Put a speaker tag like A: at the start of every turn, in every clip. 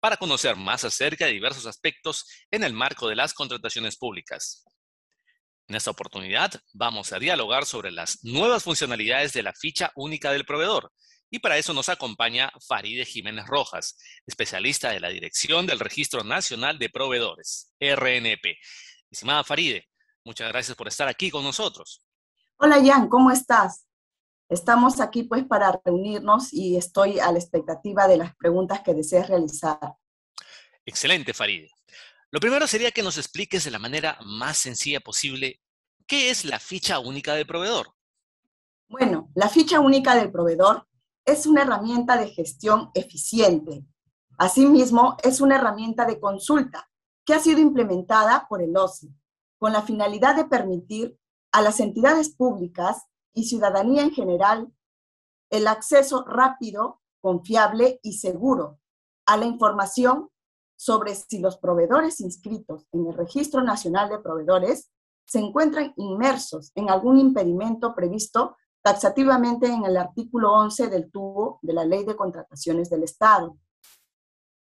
A: para conocer más acerca de diversos aspectos en el marco de las contrataciones públicas. En esta oportunidad vamos a dialogar sobre las nuevas funcionalidades de la ficha única del proveedor y para eso nos acompaña Faride Jiménez Rojas, especialista de la Dirección del Registro Nacional de Proveedores, RNP. Estimada Faride, muchas gracias por estar aquí con nosotros.
B: Hola Jan, ¿cómo estás? Estamos aquí pues para reunirnos y estoy a la expectativa de las preguntas que desees realizar.
A: Excelente, Farid. Lo primero sería que nos expliques de la manera más sencilla posible qué es la ficha única del proveedor.
B: Bueno, la ficha única del proveedor es una herramienta de gestión eficiente. Asimismo, es una herramienta de consulta que ha sido implementada por el OCE con la finalidad de permitir a las entidades públicas y ciudadanía en general el acceso rápido, confiable y seguro a la información sobre si los proveedores inscritos en el Registro Nacional de Proveedores se encuentran inmersos en algún impedimento previsto taxativamente en el artículo 11 del tubo de la Ley de Contrataciones del Estado.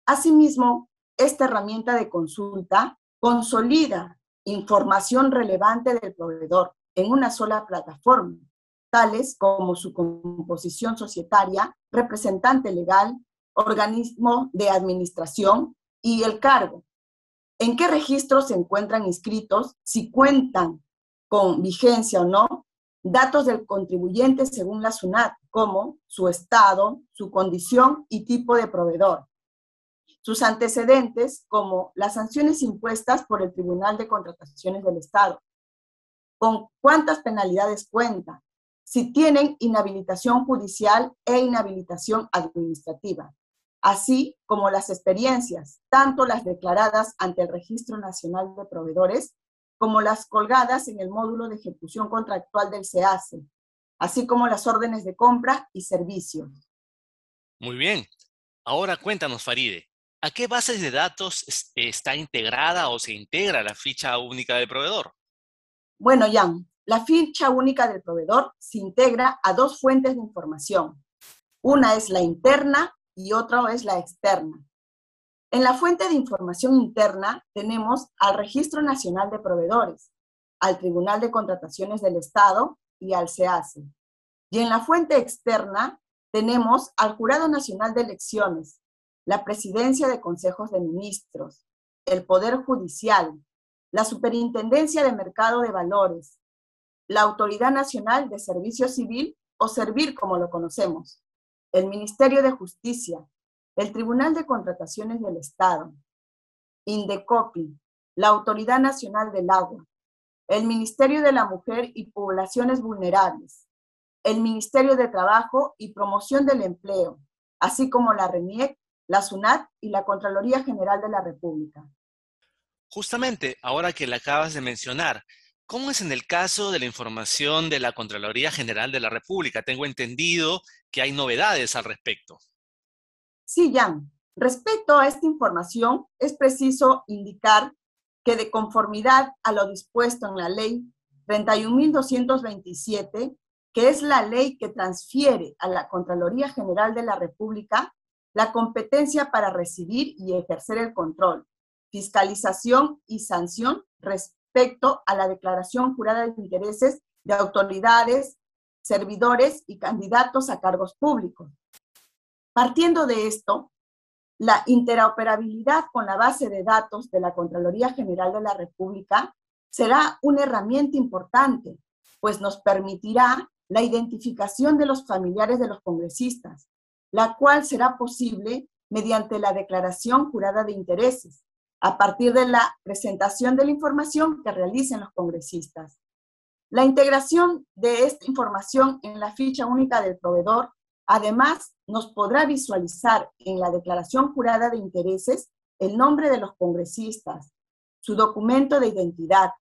B: Asimismo, esta herramienta de consulta consolida información relevante del proveedor en una sola plataforma, tales como su composición societaria, representante legal, organismo de administración y el cargo. ¿En qué registros se encuentran inscritos? Si cuentan con vigencia o no, datos del contribuyente según la SUNAT, como su estado, su condición y tipo de proveedor. Sus antecedentes, como las sanciones impuestas por el Tribunal de Contrataciones del Estado, con cuántas penalidades cuenta, si tienen inhabilitación judicial e inhabilitación administrativa, así como las experiencias, tanto las declaradas ante el Registro Nacional de Proveedores como las colgadas en el módulo de ejecución contractual del SEACE, así como las órdenes de compra y servicios.
A: Muy bien. Ahora cuéntanos, Faride, ¿a qué bases de datos está integrada o se integra la ficha única del proveedor?
B: Bueno, Jan, la ficha única del proveedor se integra a dos fuentes de información. Una es la interna y otra es la externa. En la fuente de información interna tenemos al Registro Nacional de Proveedores, al Tribunal de Contrataciones del Estado y al SEACE. Y en la fuente externa tenemos al Jurado Nacional de Elecciones, la Presidencia de Consejos de Ministros, el Poder Judicial, la Superintendencia de Mercado de Valores, la Autoridad Nacional de Servicio Civil o Servir como lo conocemos, el Ministerio de Justicia, el Tribunal de Contrataciones del Estado, Indecopi, la Autoridad Nacional del Agua, el Ministerio de la Mujer y Poblaciones Vulnerables, el Ministerio de Trabajo y Promoción del Empleo, así como la RENIEC, la SUNAT y la Contraloría General de la República.
A: Justamente, ahora que la acabas de mencionar, ¿cómo es en el caso de la información de la Contraloría General de la República? Tengo entendido que hay novedades al respecto.
B: Sí, Jan. Respecto a esta información, es preciso indicar que de conformidad a lo dispuesto en la ley 31.227, que es la ley que transfiere a la Contraloría General de la República la competencia para recibir y ejercer el control, fiscalización y sanción respecto a la declaración jurada de intereses de autoridades, servidores y candidatos a cargos públicos. Partiendo de esto, la interoperabilidad con la base de datos de la Contraloría General de la República será una herramienta importante, pues nos permitirá la identificación de los familiares de los congresistas, la cual será posible mediante la declaración jurada de intereses, a partir de la presentación de la información que realicen los congresistas. La integración de esta información en la ficha única del proveedor, además, nos podrá visualizar en la declaración jurada de intereses el nombre de los congresistas, su documento de identidad,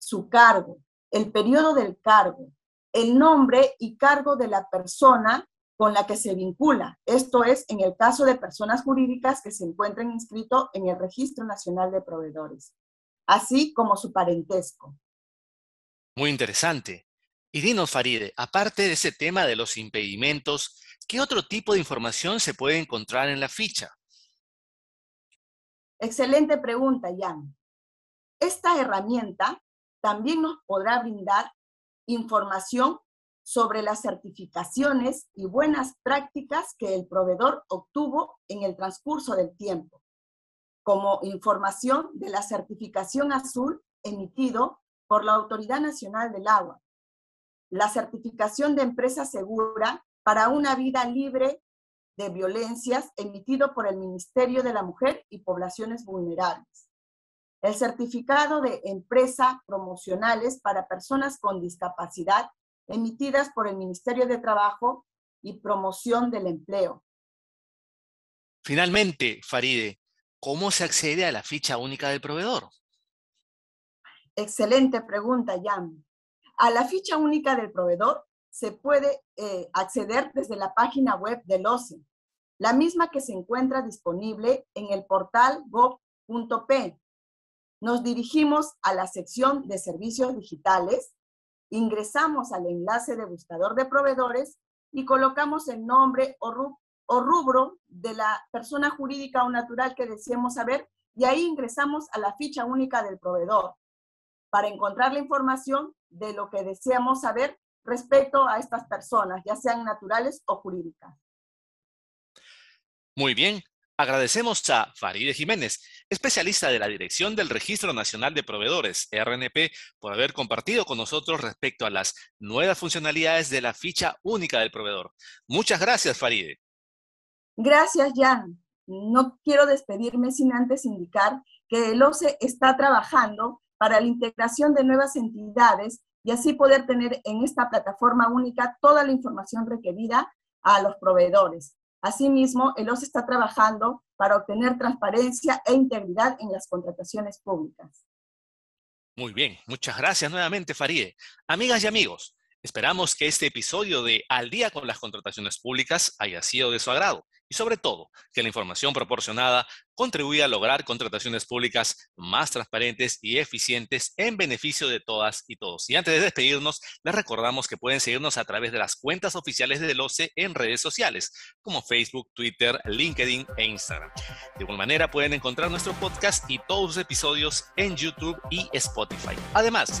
B: su cargo, el periodo del cargo, el nombre y cargo de la persona con la que se vincula. Esto es en el caso de personas jurídicas que se encuentren inscritos en el Registro Nacional de Proveedores, así como su parentesco.
A: Muy interesante. Y dinos, Faride, aparte de ese tema de los impedimentos, ¿qué otro tipo de información se puede encontrar en la ficha?
B: Excelente pregunta, Jan. Esta herramienta también nos podrá brindar información sobre las certificaciones y buenas prácticas que el proveedor obtuvo en el transcurso del tiempo, como información de la certificación azul emitido por la Autoridad Nacional del Agua, la certificación de empresa segura para una vida libre de violencias emitido por el Ministerio de la Mujer y Poblaciones Vulnerables, el certificado de empresa promocionales para personas con discapacidad emitidas por el Ministerio de Trabajo y Promoción del Empleo.
A: Finalmente, Faride, ¿cómo se accede a la ficha única del proveedor?
B: Excelente pregunta, Jan. A la ficha única del proveedor se puede eh, acceder desde la página web del OCE, la misma que se encuentra disponible en el portal gov.p. Nos dirigimos a la sección de servicios digitales ingresamos al enlace de buscador de proveedores y colocamos el nombre o, rubro de la persona jurídica o natural que deseemos saber y ahí ingresamos a la ficha única del proveedor para encontrar la información de lo que deseamos saber respecto a estas personas, ya sean naturales o jurídicas.
A: Muy bien, Agradecemos a Faride Jiménez, especialista de la Dirección del Registro Nacional de Proveedores, RNP, por haber compartido con nosotros respecto a las nuevas funcionalidades de la ficha única del proveedor. Muchas gracias, Faride.
B: Gracias, Jan. No quiero despedirme sin antes indicar que el OCE está trabajando para la integración de nuevas entidades y así poder tener en esta plataforma única toda la información requerida a los proveedores. Asimismo, el OCE está trabajando para obtener transparencia e integridad en las contrataciones públicas.
A: Muy bien, muchas gracias nuevamente, Farid. Amigas y amigos, esperamos que este episodio de Al día con las contrataciones públicas haya sido de su agrado y sobre todo que la información proporcionada contribuya a lograr contrataciones públicas más transparentes y eficientes en beneficio de todas y todos. Y antes de despedirnos, les recordamos que pueden seguirnos a través de las cuentas oficiales de OCE en redes sociales, como Facebook, Twitter, LinkedIn e Instagram. De igual manera, pueden encontrar nuestro podcast y todos los episodios en YouTube y Spotify. Además,